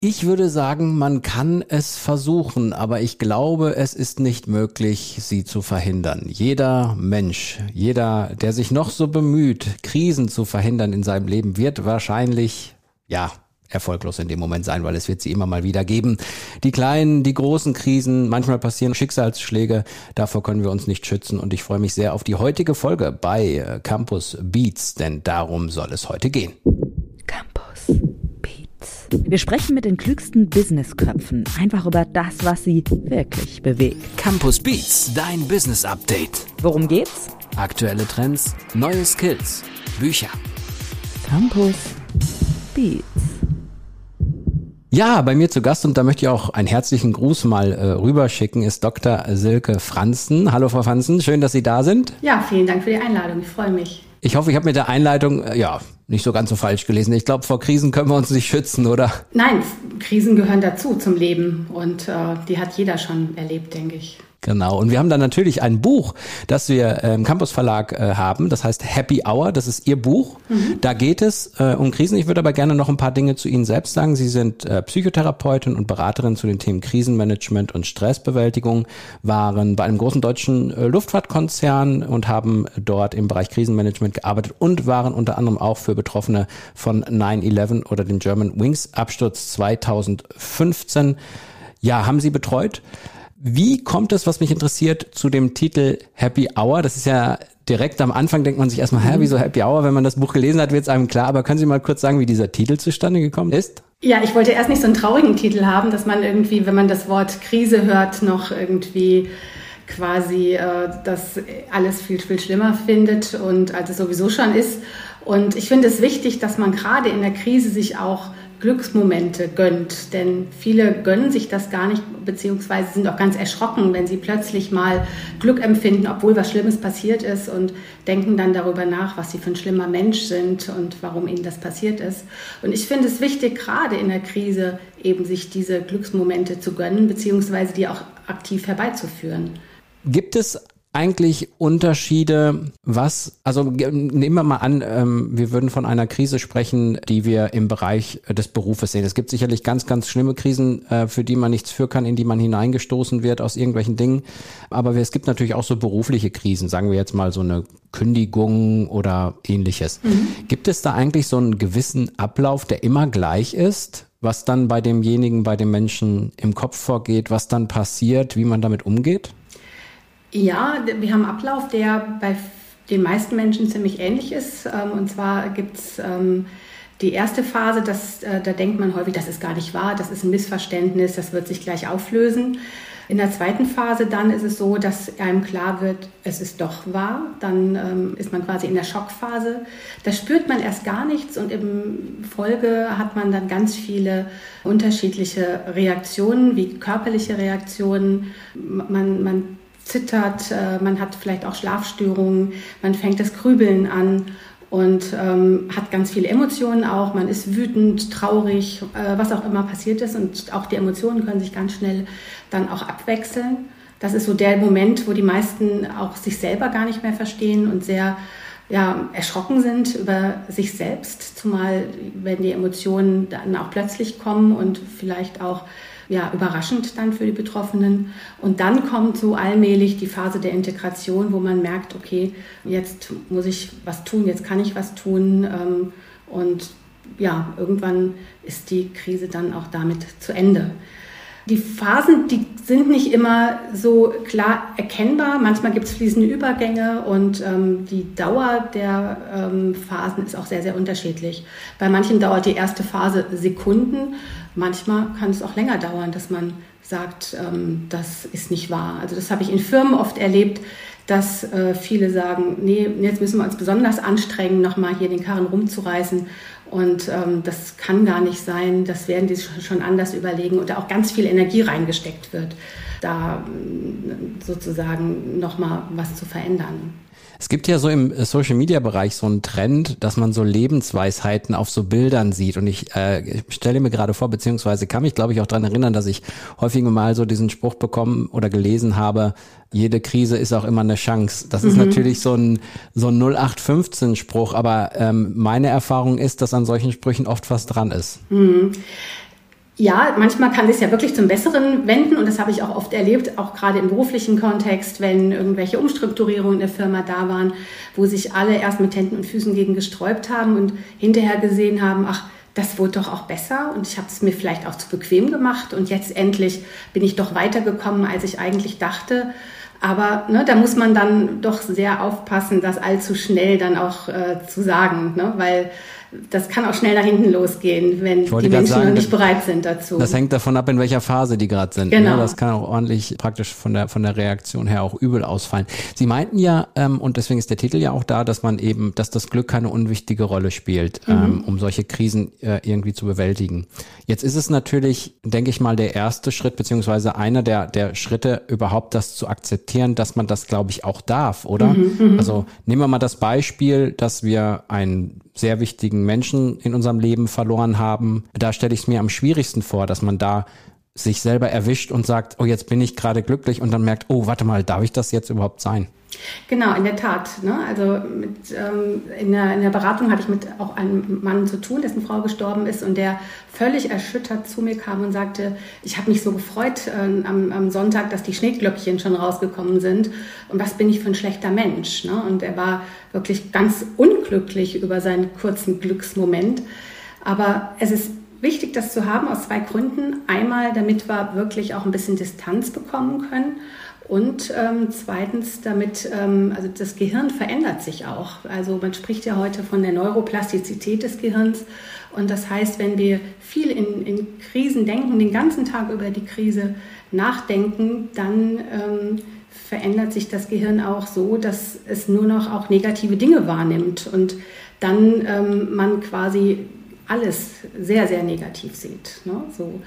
Ich würde sagen, man kann es versuchen, aber ich glaube, es ist nicht möglich, sie zu verhindern. Jeder Mensch, jeder, der sich noch so bemüht, Krisen zu verhindern in seinem Leben, wird wahrscheinlich, ja, erfolglos in dem Moment sein, weil es wird sie immer mal wieder geben. Die kleinen, die großen Krisen, manchmal passieren Schicksalsschläge, davor können wir uns nicht schützen und ich freue mich sehr auf die heutige Folge bei äh, Campus Beats, denn darum soll es heute gehen. Campus. Wir sprechen mit den klügsten Businessköpfen einfach über das, was sie wirklich bewegt. Campus Beats, dein Business Update. Worum geht's? Aktuelle Trends, neue Skills, Bücher. Campus Beats. Ja, bei mir zu Gast und da möchte ich auch einen herzlichen Gruß mal äh, rüberschicken, ist Dr. Silke Franzen. Hallo Frau Franzen, schön, dass Sie da sind. Ja, vielen Dank für die Einladung, ich freue mich. Ich hoffe, ich habe mit der Einleitung, äh, ja, nicht so ganz so falsch gelesen. Ich glaube, vor Krisen können wir uns nicht schützen, oder? Nein, Krisen gehören dazu zum Leben und äh, die hat jeder schon erlebt, denke ich. Genau. Und wir haben dann natürlich ein Buch, das wir im Campus Verlag äh, haben. Das heißt Happy Hour. Das ist Ihr Buch. Mhm. Da geht es äh, um Krisen. Ich würde aber gerne noch ein paar Dinge zu Ihnen selbst sagen. Sie sind äh, Psychotherapeutin und Beraterin zu den Themen Krisenmanagement und Stressbewältigung, waren bei einem großen deutschen äh, Luftfahrtkonzern und haben dort im Bereich Krisenmanagement gearbeitet und waren unter anderem auch für Betroffene von 9-11 oder dem German Wings Absturz 2015. Ja, haben Sie betreut? Wie kommt es, was mich interessiert, zu dem Titel Happy Hour? Das ist ja direkt am Anfang denkt man sich erstmal, hä, wieso Happy Hour? Wenn man das Buch gelesen hat, wird es einem klar. Aber können Sie mal kurz sagen, wie dieser Titel zustande gekommen ist? Ja, ich wollte erst nicht so einen traurigen Titel haben, dass man irgendwie, wenn man das Wort Krise hört, noch irgendwie quasi äh, das alles viel, viel schlimmer findet und als es sowieso schon ist. Und ich finde es wichtig, dass man gerade in der Krise sich auch Glücksmomente gönnt. Denn viele gönnen sich das gar nicht, beziehungsweise sind auch ganz erschrocken, wenn sie plötzlich mal Glück empfinden, obwohl was Schlimmes passiert ist und denken dann darüber nach, was sie für ein schlimmer Mensch sind und warum ihnen das passiert ist. Und ich finde es wichtig, gerade in der Krise eben sich diese Glücksmomente zu gönnen, beziehungsweise die auch aktiv herbeizuführen. Gibt es eigentlich Unterschiede, was, also nehmen wir mal an, ähm, wir würden von einer Krise sprechen, die wir im Bereich des Berufes sehen. Es gibt sicherlich ganz, ganz schlimme Krisen, äh, für die man nichts für kann, in die man hineingestoßen wird aus irgendwelchen Dingen. Aber es gibt natürlich auch so berufliche Krisen, sagen wir jetzt mal so eine Kündigung oder ähnliches. Mhm. Gibt es da eigentlich so einen gewissen Ablauf, der immer gleich ist? Was dann bei demjenigen, bei dem Menschen im Kopf vorgeht, was dann passiert, wie man damit umgeht? Ja, wir haben einen Ablauf, der bei den meisten Menschen ziemlich ähnlich ist. Ähm, und zwar gibt es ähm, die erste Phase, das, äh, da denkt man häufig, das ist gar nicht wahr, das ist ein Missverständnis, das wird sich gleich auflösen. In der zweiten Phase dann ist es so, dass einem klar wird, es ist doch wahr. Dann ähm, ist man quasi in der Schockphase. Da spürt man erst gar nichts und im Folge hat man dann ganz viele unterschiedliche Reaktionen, wie körperliche Reaktionen. Man, man zittert, äh, man hat vielleicht auch Schlafstörungen, man fängt das Grübeln an und ähm, hat ganz viele Emotionen auch. Man ist wütend, traurig, äh, was auch immer passiert ist. Und auch die Emotionen können sich ganz schnell dann auch abwechseln. Das ist so der Moment, wo die meisten auch sich selber gar nicht mehr verstehen und sehr ja, erschrocken sind über sich selbst, zumal wenn die Emotionen dann auch plötzlich kommen und vielleicht auch ja, überraschend dann für die Betroffenen. Und dann kommt so allmählich die Phase der Integration, wo man merkt, okay, jetzt muss ich was tun, jetzt kann ich was tun. Ähm, und ja, irgendwann ist die Krise dann auch damit zu Ende. Die Phasen, die sind nicht immer so klar erkennbar. Manchmal gibt es fließende Übergänge und ähm, die Dauer der ähm, Phasen ist auch sehr, sehr unterschiedlich. Bei manchen dauert die erste Phase Sekunden, manchmal kann es auch länger dauern, dass man sagt, ähm, das ist nicht wahr. Also das habe ich in Firmen oft erlebt, dass äh, viele sagen, nee, jetzt müssen wir uns besonders anstrengen, nochmal hier den Karren rumzureißen. Und ähm, das kann gar nicht sein, das werden die schon anders überlegen und da auch ganz viel Energie reingesteckt wird, da äh, sozusagen nochmal was zu verändern. Es gibt ja so im Social Media Bereich so einen Trend, dass man so Lebensweisheiten auf so Bildern sieht. Und ich äh, stelle mir gerade vor, beziehungsweise kann mich, glaube ich, auch daran erinnern, dass ich häufig mal so diesen Spruch bekommen oder gelesen habe, jede Krise ist auch immer eine Chance. Das ist mhm. natürlich so ein, so ein 0815-Spruch, aber ähm, meine Erfahrung ist, dass an solchen Sprüchen oft was dran ist. Mhm. Ja, manchmal kann es ja wirklich zum Besseren wenden und das habe ich auch oft erlebt, auch gerade im beruflichen Kontext, wenn irgendwelche Umstrukturierungen in der Firma da waren, wo sich alle erst mit Händen und Füßen gegen gesträubt haben und hinterher gesehen haben, ach, das wurde doch auch besser und ich habe es mir vielleicht auch zu bequem gemacht und jetzt endlich bin ich doch weitergekommen, als ich eigentlich dachte. Aber ne, da muss man dann doch sehr aufpassen, das allzu schnell dann auch äh, zu sagen, ne? weil das kann auch schnell nach hinten losgehen, wenn die Menschen sagen, noch nicht bereit sind dazu. Das hängt davon ab, in welcher Phase die gerade sind. Ne? Genau. Ne? Das kann auch ordentlich praktisch von der von der Reaktion her auch übel ausfallen. Sie meinten ja, ähm, und deswegen ist der Titel ja auch da, dass man eben, dass das Glück keine unwichtige Rolle spielt, mhm. ähm, um solche Krisen äh, irgendwie zu bewältigen. Jetzt ist es natürlich, denke ich mal, der erste Schritt, beziehungsweise einer der, der Schritte, überhaupt das zu akzeptieren, dass man das, glaube ich, auch darf, oder? Mhm, mhm. also nehmen wir mal das Beispiel, dass wir einen sehr wichtigen Menschen in unserem Leben verloren haben. Da stelle ich es mir am schwierigsten vor, dass man da sich selber erwischt und sagt, oh, jetzt bin ich gerade glücklich und dann merkt, oh, warte mal, darf ich das jetzt überhaupt sein? Genau, in der Tat. Ne? Also mit, ähm, in, der, in der Beratung hatte ich mit auch einem Mann zu tun, dessen Frau gestorben ist und der völlig erschüttert zu mir kam und sagte, ich habe mich so gefreut äh, am, am, Sonntag, dass die Schneeglöckchen schon rausgekommen sind und was bin ich für ein schlechter Mensch. Ne? Und er war wirklich ganz unglücklich über seinen kurzen Glücksmoment. Aber es ist wichtig, das zu haben aus zwei Gründen. Einmal, damit wir wirklich auch ein bisschen Distanz bekommen können und ähm, zweitens, damit, ähm, also das Gehirn verändert sich auch. Also man spricht ja heute von der Neuroplastizität des Gehirns. Und das heißt, wenn wir viel in, in Krisen denken, den ganzen Tag über die Krise nachdenken, dann ähm, verändert sich das Gehirn auch so, dass es nur noch auch negative Dinge wahrnimmt und dann ähm, man quasi alles sehr, sehr negativ sieht. Ne? So.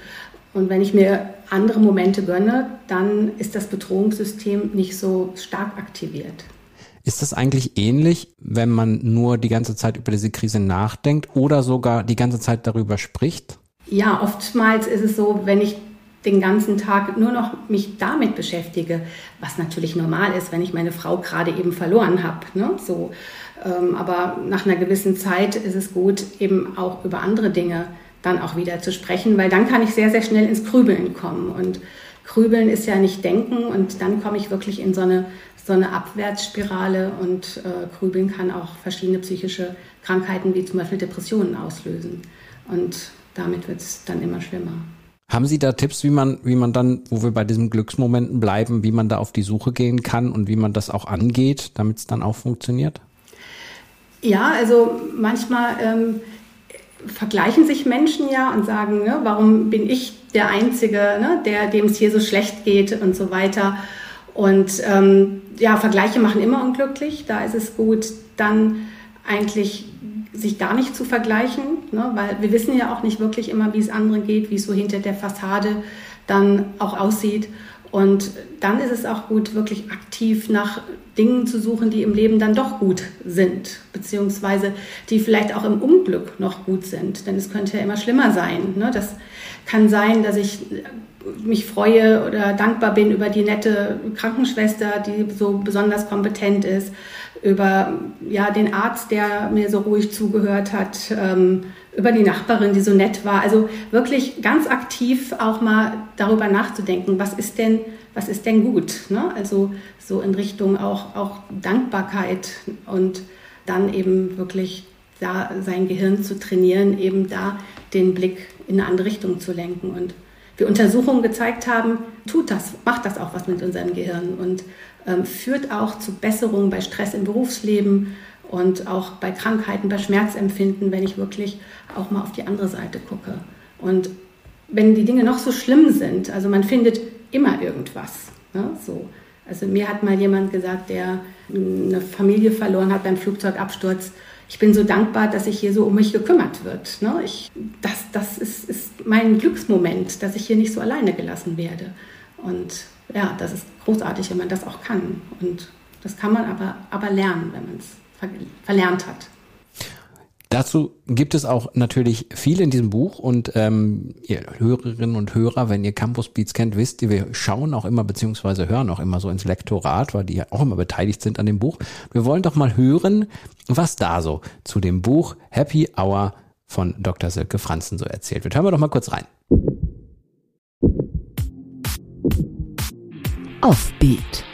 Und wenn ich mir andere Momente gönne, dann ist das Bedrohungssystem nicht so stark aktiviert. Ist das eigentlich ähnlich, wenn man nur die ganze Zeit über diese Krise nachdenkt oder sogar die ganze Zeit darüber spricht? Ja, oftmals ist es so, wenn ich den ganzen Tag nur noch mich damit beschäftige, was natürlich normal ist, wenn ich meine Frau gerade eben verloren habe. Ne? So, ähm, aber nach einer gewissen Zeit ist es gut, eben auch über andere Dinge dann auch wieder zu sprechen, weil dann kann ich sehr, sehr schnell ins Grübeln kommen. Und Grübeln ist ja nicht denken und dann komme ich wirklich in so eine, so eine Abwärtsspirale und äh, Grübeln kann auch verschiedene psychische Krankheiten wie zum Beispiel Depressionen auslösen. Und damit wird es dann immer schlimmer. Haben Sie da Tipps, wie man, wie man dann, wo wir bei diesen Glücksmomenten bleiben, wie man da auf die Suche gehen kann und wie man das auch angeht, damit es dann auch funktioniert? Ja, also manchmal ähm, vergleichen sich Menschen ja und sagen, ne, warum bin ich der Einzige, ne, der, dem es hier so schlecht geht und so weiter. Und ähm, ja, Vergleiche machen immer unglücklich. Da ist es gut, dann eigentlich sich gar nicht zu vergleichen, ne, weil wir wissen ja auch nicht wirklich immer, wie es anderen geht, wie es so hinter der Fassade dann auch aussieht. Und dann ist es auch gut, wirklich aktiv nach Dingen zu suchen, die im Leben dann doch gut sind, beziehungsweise die vielleicht auch im Unglück noch gut sind. Denn es könnte ja immer schlimmer sein. Ne? Das kann sein, dass ich mich freue oder dankbar bin über die nette Krankenschwester, die so besonders kompetent ist, über ja, den Arzt, der mir so ruhig zugehört hat, ähm, über die Nachbarin, die so nett war. Also wirklich ganz aktiv auch mal darüber nachzudenken, was ist denn, was ist denn gut? Ne? Also so in Richtung auch, auch Dankbarkeit und dann eben wirklich da sein Gehirn zu trainieren, eben da den Blick in eine andere Richtung zu lenken. Und wir Untersuchungen gezeigt haben, tut das, macht das auch was mit unserem Gehirn und ähm, führt auch zu Besserungen bei Stress im Berufsleben und auch bei Krankheiten, bei Schmerzempfinden, wenn ich wirklich auch mal auf die andere Seite gucke. Und wenn die Dinge noch so schlimm sind, also man findet immer irgendwas. Ne, so. Also mir hat mal jemand gesagt, der eine Familie verloren hat beim Flugzeugabsturz, ich bin so dankbar, dass sich hier so um mich gekümmert wird. Ne? Ich, das das ist, ist mein Glücksmoment, dass ich hier nicht so alleine gelassen werde. Und ja, das ist großartig, wenn man das auch kann. Und das kann man aber, aber lernen, wenn man es ver verlernt hat. Dazu gibt es auch natürlich viel in diesem Buch und ähm, ihr Hörerinnen und Hörer, wenn ihr Campus Beats kennt, wisst ihr, wir schauen auch immer beziehungsweise hören auch immer so ins Lektorat, weil die ja auch immer beteiligt sind an dem Buch. Wir wollen doch mal hören, was da so zu dem Buch Happy Hour von Dr. Silke Franzen so erzählt wird. Hören wir doch mal kurz rein. Offbeat.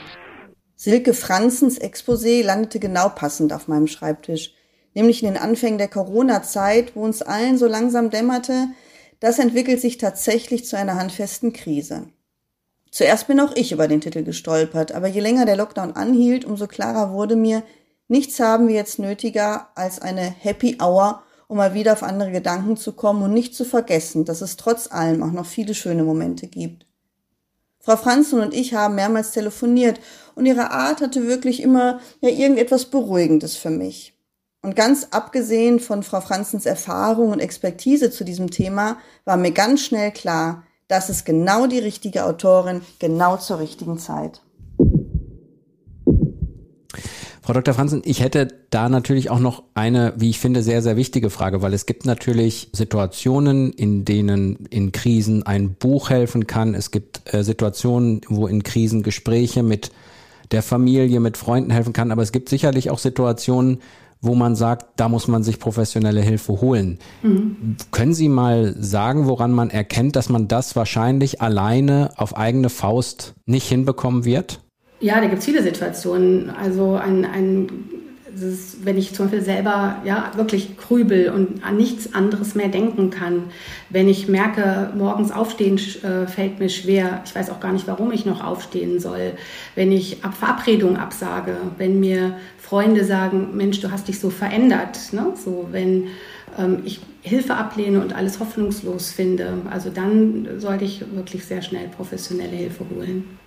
Silke Franzens Exposé landete genau passend auf meinem Schreibtisch nämlich in den Anfängen der Corona-Zeit, wo uns allen so langsam dämmerte, das entwickelt sich tatsächlich zu einer handfesten Krise. Zuerst bin auch ich über den Titel gestolpert, aber je länger der Lockdown anhielt, umso klarer wurde mir, nichts haben wir jetzt nötiger als eine Happy Hour, um mal wieder auf andere Gedanken zu kommen und nicht zu vergessen, dass es trotz allem auch noch viele schöne Momente gibt. Frau Franzen und ich haben mehrmals telefoniert und ihre Art hatte wirklich immer ja irgendetwas Beruhigendes für mich. Und ganz abgesehen von Frau Franzens Erfahrung und Expertise zu diesem Thema war mir ganz schnell klar, das ist genau die richtige Autorin, genau zur richtigen Zeit. Frau Dr. Franzen, ich hätte da natürlich auch noch eine, wie ich finde, sehr, sehr wichtige Frage, weil es gibt natürlich Situationen, in denen in Krisen ein Buch helfen kann. Es gibt äh, Situationen, wo in Krisen Gespräche mit der Familie, mit Freunden helfen kann. Aber es gibt sicherlich auch Situationen, wo man sagt, da muss man sich professionelle Hilfe holen. Mhm. Können Sie mal sagen, woran man erkennt, dass man das wahrscheinlich alleine auf eigene Faust nicht hinbekommen wird? Ja, da gibt es viele Situationen. Also ein, ein ist, wenn ich zum Beispiel selber ja wirklich grübel und an nichts anderes mehr denken kann, wenn ich merke, morgens aufstehen äh, fällt mir schwer, ich weiß auch gar nicht, warum ich noch aufstehen soll, wenn ich Ab Verabredungen absage, wenn mir Freunde sagen, Mensch, du hast dich so verändert, ne? so wenn ähm, ich Hilfe ablehne und alles hoffnungslos finde, also dann sollte ich wirklich sehr schnell professionelle Hilfe holen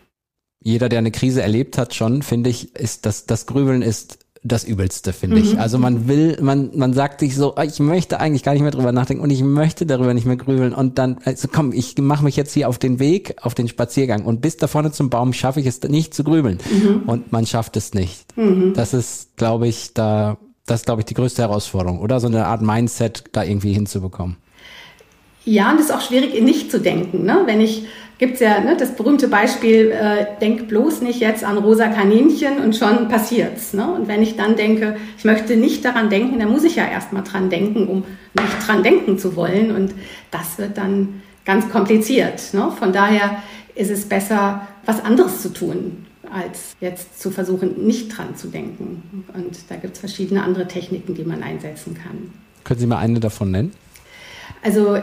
jeder, der eine Krise erlebt hat, schon, finde ich, ist das, das Grübeln ist das Übelste, finde mhm. ich. Also man will, man, man sagt sich so, ah, ich möchte eigentlich gar nicht mehr drüber nachdenken und ich möchte darüber nicht mehr grübeln und dann, also komm, ich mache mich jetzt hier auf den Weg, auf den Spaziergang und bis da vorne zum Baum schaffe ich es nicht zu grübeln mhm. und man schafft es nicht. Mhm. Das ist, glaube ich, da, das ist, glaube ich, die größte Herausforderung, oder? So eine Art Mindset da irgendwie hinzubekommen. Ja, und es ist auch schwierig, nicht zu denken. Ne? Wenn ich gibt es ja ne, das berühmte Beispiel, äh, denk bloß nicht jetzt an rosa Kaninchen und schon passiert's. Ne? Und wenn ich dann denke, ich möchte nicht daran denken, dann muss ich ja erstmal dran denken, um nicht dran denken zu wollen. Und das wird dann ganz kompliziert. Ne? Von daher ist es besser, was anderes zu tun, als jetzt zu versuchen, nicht dran zu denken. Und da gibt es verschiedene andere Techniken, die man einsetzen kann. Können Sie mal eine davon nennen? Also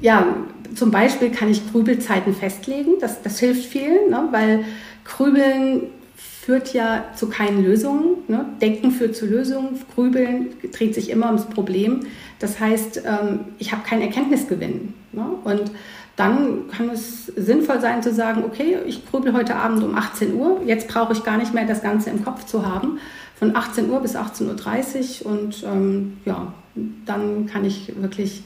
ja, zum Beispiel kann ich Grübelzeiten festlegen. Das, das hilft viel, ne? weil Grübeln führt ja zu keinen Lösungen. Ne? Denken führt zu Lösungen. Grübeln dreht sich immer ums Problem. Das heißt, ähm, ich habe keinen Erkenntnisgewinn. Ne? Und dann kann es sinnvoll sein zu sagen, okay, ich grübel heute Abend um 18 Uhr. Jetzt brauche ich gar nicht mehr das Ganze im Kopf zu haben. Von 18 Uhr bis 18.30 Uhr und ähm, ja, dann kann ich wirklich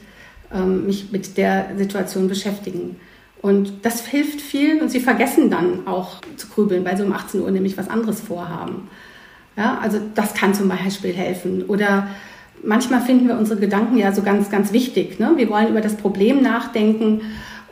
ähm, mich mit der Situation beschäftigen. Und das hilft vielen und sie vergessen dann auch zu grübeln, weil sie um 18 Uhr nämlich was anderes vorhaben. Ja, also das kann zum Beispiel helfen. Oder manchmal finden wir unsere Gedanken ja so ganz, ganz wichtig. Ne? Wir wollen über das Problem nachdenken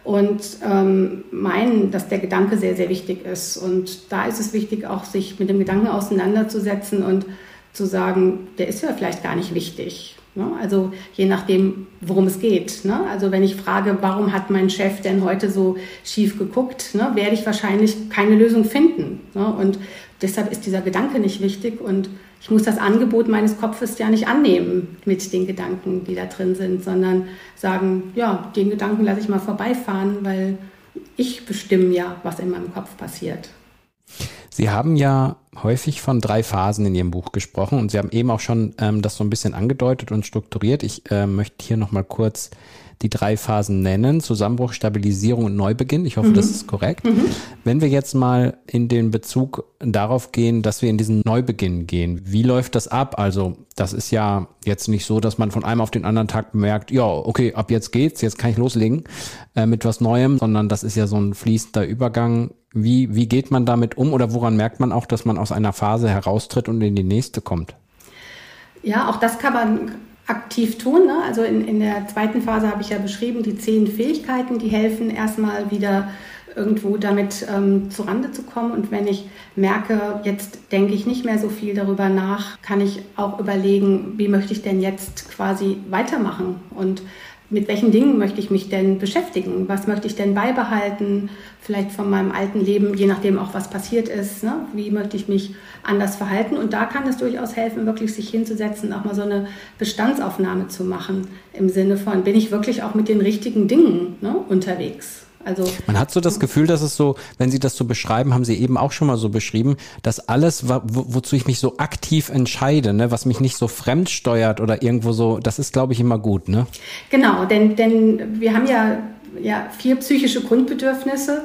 und ähm, meinen, dass der Gedanke sehr, sehr wichtig ist. Und da ist es wichtig, auch sich mit dem Gedanken auseinanderzusetzen und zu sagen, der ist ja vielleicht gar nicht wichtig. Ne? Also je nachdem, worum es geht. Ne? Also wenn ich frage, warum hat mein Chef denn heute so schief geguckt, ne, werde ich wahrscheinlich keine Lösung finden. Und deshalb ist dieser Gedanke nicht wichtig und ich muss das Angebot meines Kopfes ja nicht annehmen mit den Gedanken, die da drin sind, sondern sagen, ja, den Gedanken lasse ich mal vorbeifahren, weil ich bestimme ja, was in meinem Kopf passiert. Sie haben ja häufig von drei Phasen in Ihrem Buch gesprochen und Sie haben eben auch schon ähm, das so ein bisschen angedeutet und strukturiert. Ich äh, möchte hier nochmal kurz die drei Phasen nennen. Zusammenbruch, Stabilisierung und Neubeginn. Ich hoffe, mhm. das ist korrekt. Mhm. Wenn wir jetzt mal in den Bezug darauf gehen, dass wir in diesen Neubeginn gehen, wie läuft das ab? Also das ist ja jetzt nicht so, dass man von einem auf den anderen Tag merkt, ja, okay, ab jetzt geht's, jetzt kann ich loslegen äh, mit was Neuem, sondern das ist ja so ein fließender Übergang. Wie, wie geht man damit um oder woran merkt man auch, dass man aus einer Phase heraustritt und in die nächste kommt? Ja, auch das kann man aktiv tun. Ne? Also in, in der zweiten Phase habe ich ja beschrieben, die zehn Fähigkeiten, die helfen erstmal wieder irgendwo damit ähm, zurande zu kommen. Und wenn ich merke, jetzt denke ich nicht mehr so viel darüber nach, kann ich auch überlegen, wie möchte ich denn jetzt quasi weitermachen. Und mit welchen Dingen möchte ich mich denn beschäftigen? Was möchte ich denn beibehalten? Vielleicht von meinem alten Leben, je nachdem auch was passiert ist. Ne? Wie möchte ich mich anders verhalten? Und da kann es durchaus helfen, wirklich sich hinzusetzen, auch mal so eine Bestandsaufnahme zu machen. Im Sinne von, bin ich wirklich auch mit den richtigen Dingen ne, unterwegs? Also man hat so das Gefühl, dass es so, wenn Sie das so beschreiben, haben Sie eben auch schon mal so beschrieben, dass alles, wo, wozu ich mich so aktiv entscheide, ne, was mich nicht so fremd steuert oder irgendwo so, das ist, glaube ich, immer gut, ne? Genau, denn denn wir haben ja ja vier psychische Grundbedürfnisse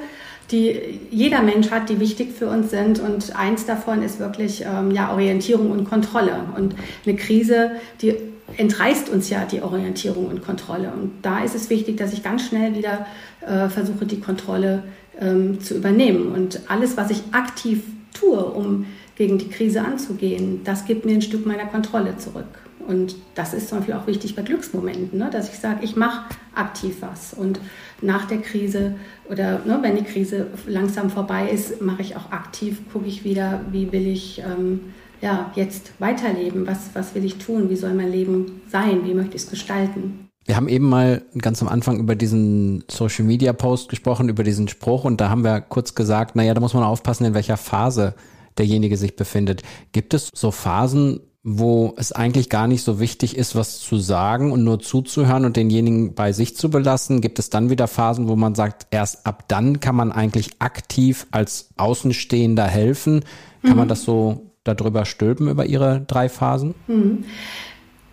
die jeder Mensch hat, die wichtig für uns sind. Und eins davon ist wirklich ähm, ja, Orientierung und Kontrolle. Und eine Krise, die entreißt uns ja die Orientierung und Kontrolle. Und da ist es wichtig, dass ich ganz schnell wieder äh, versuche, die Kontrolle ähm, zu übernehmen. Und alles, was ich aktiv tue, um gegen die Krise anzugehen, das gibt mir ein Stück meiner Kontrolle zurück. Und das ist zum Beispiel auch wichtig bei Glücksmomenten, ne? dass ich sage, ich mache aktiv was. Und nach der Krise oder ne, wenn die Krise langsam vorbei ist, mache ich auch aktiv, gucke ich wieder, wie will ich ähm, ja, jetzt weiterleben, was, was will ich tun, wie soll mein Leben sein, wie möchte ich es gestalten. Wir haben eben mal ganz am Anfang über diesen Social Media Post gesprochen, über diesen Spruch und da haben wir kurz gesagt, naja, da muss man aufpassen, in welcher Phase derjenige sich befindet. Gibt es so Phasen, wo es eigentlich gar nicht so wichtig ist, was zu sagen und nur zuzuhören und denjenigen bei sich zu belassen? Gibt es dann wieder Phasen, wo man sagt, erst ab dann kann man eigentlich aktiv als Außenstehender helfen? Kann mhm. man das so darüber stülpen, über Ihre drei Phasen? Mhm.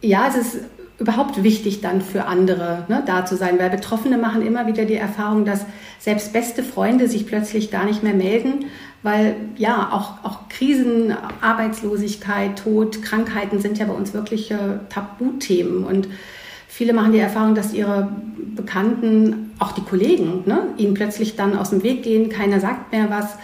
Ja, es ist überhaupt wichtig dann für andere ne, da zu sein, weil Betroffene machen immer wieder die Erfahrung, dass selbst beste Freunde sich plötzlich gar nicht mehr melden, weil ja, auch, auch Krisen, Arbeitslosigkeit, Tod, Krankheiten sind ja bei uns wirkliche Tabuthemen und viele machen die Erfahrung, dass ihre Bekannten, auch die Kollegen, ne, ihnen plötzlich dann aus dem Weg gehen, keiner sagt mehr was,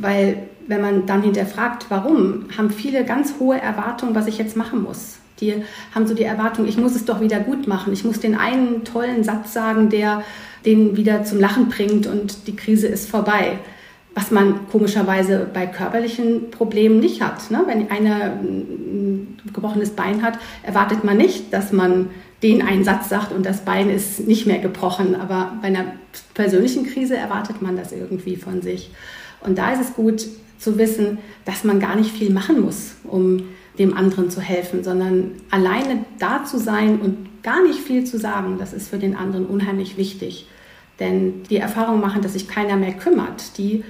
weil wenn man dann hinterfragt, warum, haben viele ganz hohe Erwartungen, was ich jetzt machen muss. Die haben so die Erwartung, ich muss es doch wieder gut machen. Ich muss den einen tollen Satz sagen, der den wieder zum Lachen bringt und die Krise ist vorbei was man komischerweise bei körperlichen Problemen nicht hat. Ne? Wenn einer ein gebrochenes Bein hat, erwartet man nicht, dass man den einen Satz sagt und das Bein ist nicht mehr gebrochen. Aber bei einer persönlichen Krise erwartet man das irgendwie von sich. Und da ist es gut zu wissen, dass man gar nicht viel machen muss, um dem anderen zu helfen, sondern alleine da zu sein und gar nicht viel zu sagen, das ist für den anderen unheimlich wichtig. Denn die Erfahrung machen, dass sich keiner mehr kümmert, die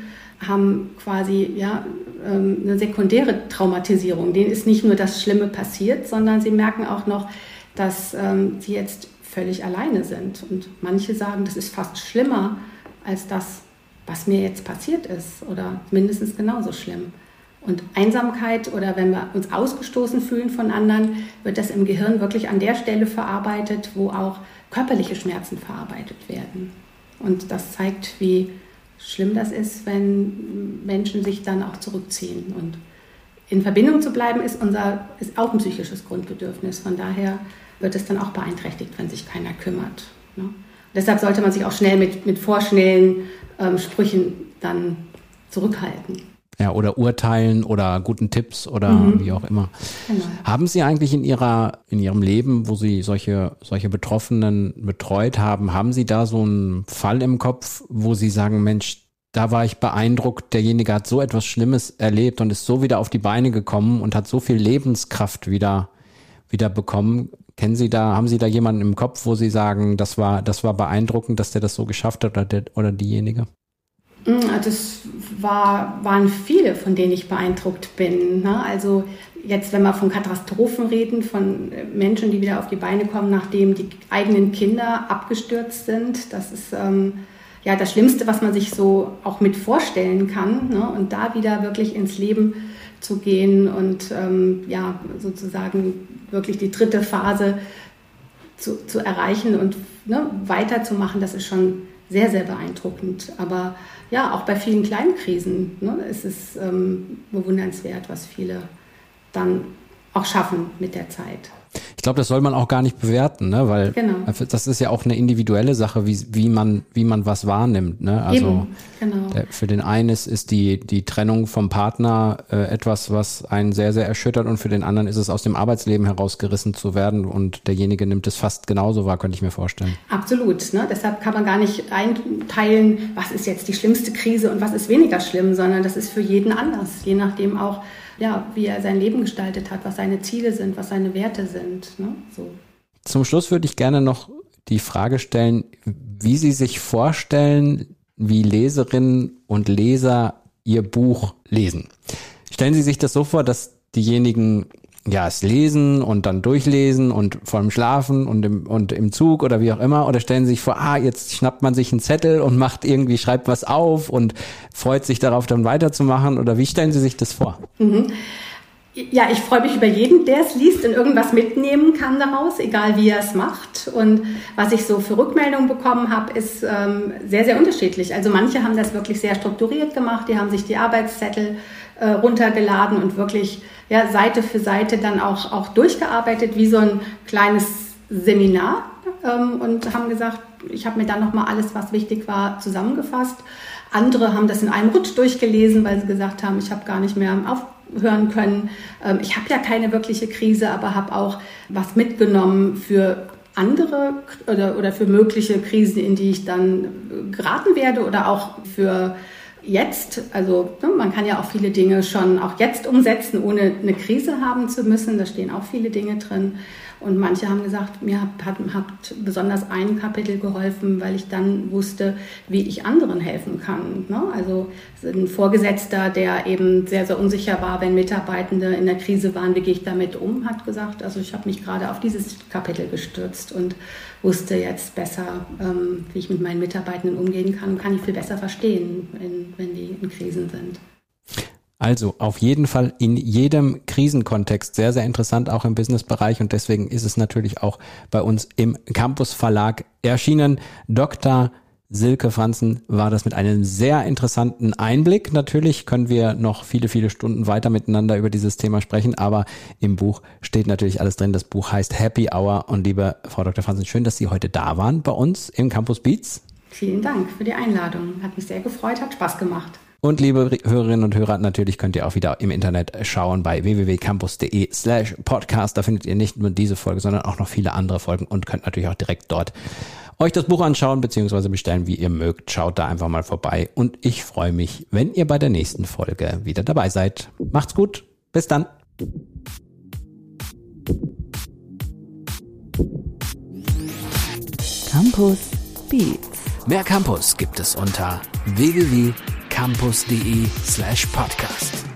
haben quasi ja, ähm, eine sekundäre Traumatisierung. Denen ist nicht nur das Schlimme passiert, sondern sie merken auch noch, dass ähm, sie jetzt völlig alleine sind. Und manche sagen, das ist fast schlimmer als das, was mir jetzt passiert ist oder mindestens genauso schlimm. Und Einsamkeit oder wenn wir uns ausgestoßen fühlen von anderen, wird das im Gehirn wirklich an der Stelle verarbeitet, wo auch körperliche Schmerzen verarbeitet werden. Und das zeigt, wie schlimm das ist, wenn Menschen sich dann auch zurückziehen. Und in Verbindung zu bleiben ist, unser, ist auch ein psychisches Grundbedürfnis. Von daher wird es dann auch beeinträchtigt, wenn sich keiner kümmert. Ne? Deshalb sollte man sich auch schnell mit, mit vorschnellen ähm, Sprüchen dann zurückhalten. Ja, oder urteilen oder guten Tipps oder mhm. wie auch immer. Genau. Haben Sie eigentlich in Ihrer, in Ihrem Leben, wo Sie solche, solche Betroffenen betreut haben, haben Sie da so einen Fall im Kopf, wo Sie sagen, Mensch, da war ich beeindruckt, derjenige hat so etwas Schlimmes erlebt und ist so wieder auf die Beine gekommen und hat so viel Lebenskraft wieder, wieder bekommen. Kennen Sie da, haben Sie da jemanden im Kopf, wo Sie sagen, das war, das war beeindruckend, dass der das so geschafft hat oder, der, oder diejenige? Mm, das war, waren viele, von denen ich beeindruckt bin. Ne? Also jetzt, wenn wir von Katastrophen reden, von Menschen, die wieder auf die Beine kommen, nachdem die eigenen Kinder abgestürzt sind, das ist ähm, ja das Schlimmste, was man sich so auch mit vorstellen kann. Ne? Und da wieder wirklich ins Leben zu gehen und ähm, ja sozusagen wirklich die dritte Phase zu, zu erreichen und ne, weiterzumachen, das ist schon sehr, sehr beeindruckend. Aber ja, auch bei vielen kleinen Krisen ne, ist es ähm, bewundernswert, was viele dann auch schaffen mit der Zeit. Ich glaube, das soll man auch gar nicht bewerten, ne? weil genau. das ist ja auch eine individuelle Sache, wie, wie, man, wie man was wahrnimmt. Ne? Also genau. der, für den einen ist, ist die, die Trennung vom Partner äh, etwas, was einen sehr, sehr erschüttert und für den anderen ist es aus dem Arbeitsleben herausgerissen zu werden und derjenige nimmt es fast genauso wahr, könnte ich mir vorstellen. Absolut. Ne? Deshalb kann man gar nicht einteilen, was ist jetzt die schlimmste Krise und was ist weniger schlimm, sondern das ist für jeden anders, je nachdem auch, ja, wie er sein Leben gestaltet hat, was seine Ziele sind, was seine Werte sind. Ne? So. Zum Schluss würde ich gerne noch die Frage stellen, wie Sie sich vorstellen, wie Leserinnen und Leser Ihr Buch lesen. Stellen Sie sich das so vor, dass diejenigen ja, es lesen und dann durchlesen und vor dem Schlafen und im, und im Zug oder wie auch immer oder stellen sich vor, ah, jetzt schnappt man sich einen Zettel und macht irgendwie, schreibt was auf und freut sich darauf, dann weiterzumachen oder wie stellen Sie sich das vor? Mhm. Ja, ich freue mich über jeden, der es liest und irgendwas mitnehmen kann daraus, egal wie er es macht. Und was ich so für Rückmeldungen bekommen habe, ist ähm, sehr, sehr unterschiedlich. Also manche haben das wirklich sehr strukturiert gemacht, die haben sich die Arbeitszettel äh, runtergeladen und wirklich ja, Seite für Seite dann auch, auch durchgearbeitet, wie so ein kleines Seminar ähm, und haben gesagt, ich habe mir dann nochmal alles, was wichtig war, zusammengefasst. Andere haben das in einem Rutsch durchgelesen, weil sie gesagt haben, ich habe gar nicht mehr aufhören können. Ähm, ich habe ja keine wirkliche Krise, aber habe auch was mitgenommen für andere oder, oder für mögliche Krisen, in die ich dann geraten werde oder auch für jetzt, also ne, man kann ja auch viele Dinge schon auch jetzt umsetzen, ohne eine Krise haben zu müssen. Da stehen auch viele Dinge drin. Und manche haben gesagt, mir hat, hat, hat besonders ein Kapitel geholfen, weil ich dann wusste, wie ich anderen helfen kann. Ne? Also ein Vorgesetzter, der eben sehr, sehr unsicher war, wenn Mitarbeitende in der Krise waren, wie gehe ich damit um, hat gesagt, also ich habe mich gerade auf dieses Kapitel gestürzt und wusste jetzt besser, ähm, wie ich mit meinen Mitarbeitenden umgehen kann, kann ich viel besser verstehen, wenn, wenn die in Krisen sind. Also auf jeden Fall in jedem Krisenkontext sehr, sehr interessant, auch im Businessbereich und deswegen ist es natürlich auch bei uns im Campus Verlag erschienen. Dr. Silke Franzen war das mit einem sehr interessanten Einblick. Natürlich können wir noch viele, viele Stunden weiter miteinander über dieses Thema sprechen, aber im Buch steht natürlich alles drin. Das Buch heißt Happy Hour und liebe Frau Dr. Franzen, schön, dass Sie heute da waren bei uns im Campus Beats. Vielen Dank für die Einladung. Hat mich sehr gefreut, hat Spaß gemacht. Und liebe Hörerinnen und Hörer, natürlich könnt ihr auch wieder im Internet schauen bei www.campus.de slash podcast. Da findet ihr nicht nur diese Folge, sondern auch noch viele andere Folgen und könnt natürlich auch direkt dort euch das Buch anschauen bzw. bestellen, wie ihr mögt. Schaut da einfach mal vorbei und ich freue mich, wenn ihr bei der nächsten Folge wieder dabei seid. Macht's gut. Bis dann. Campus Beats. Mehr Campus gibt es unter www campus.de slash podcast.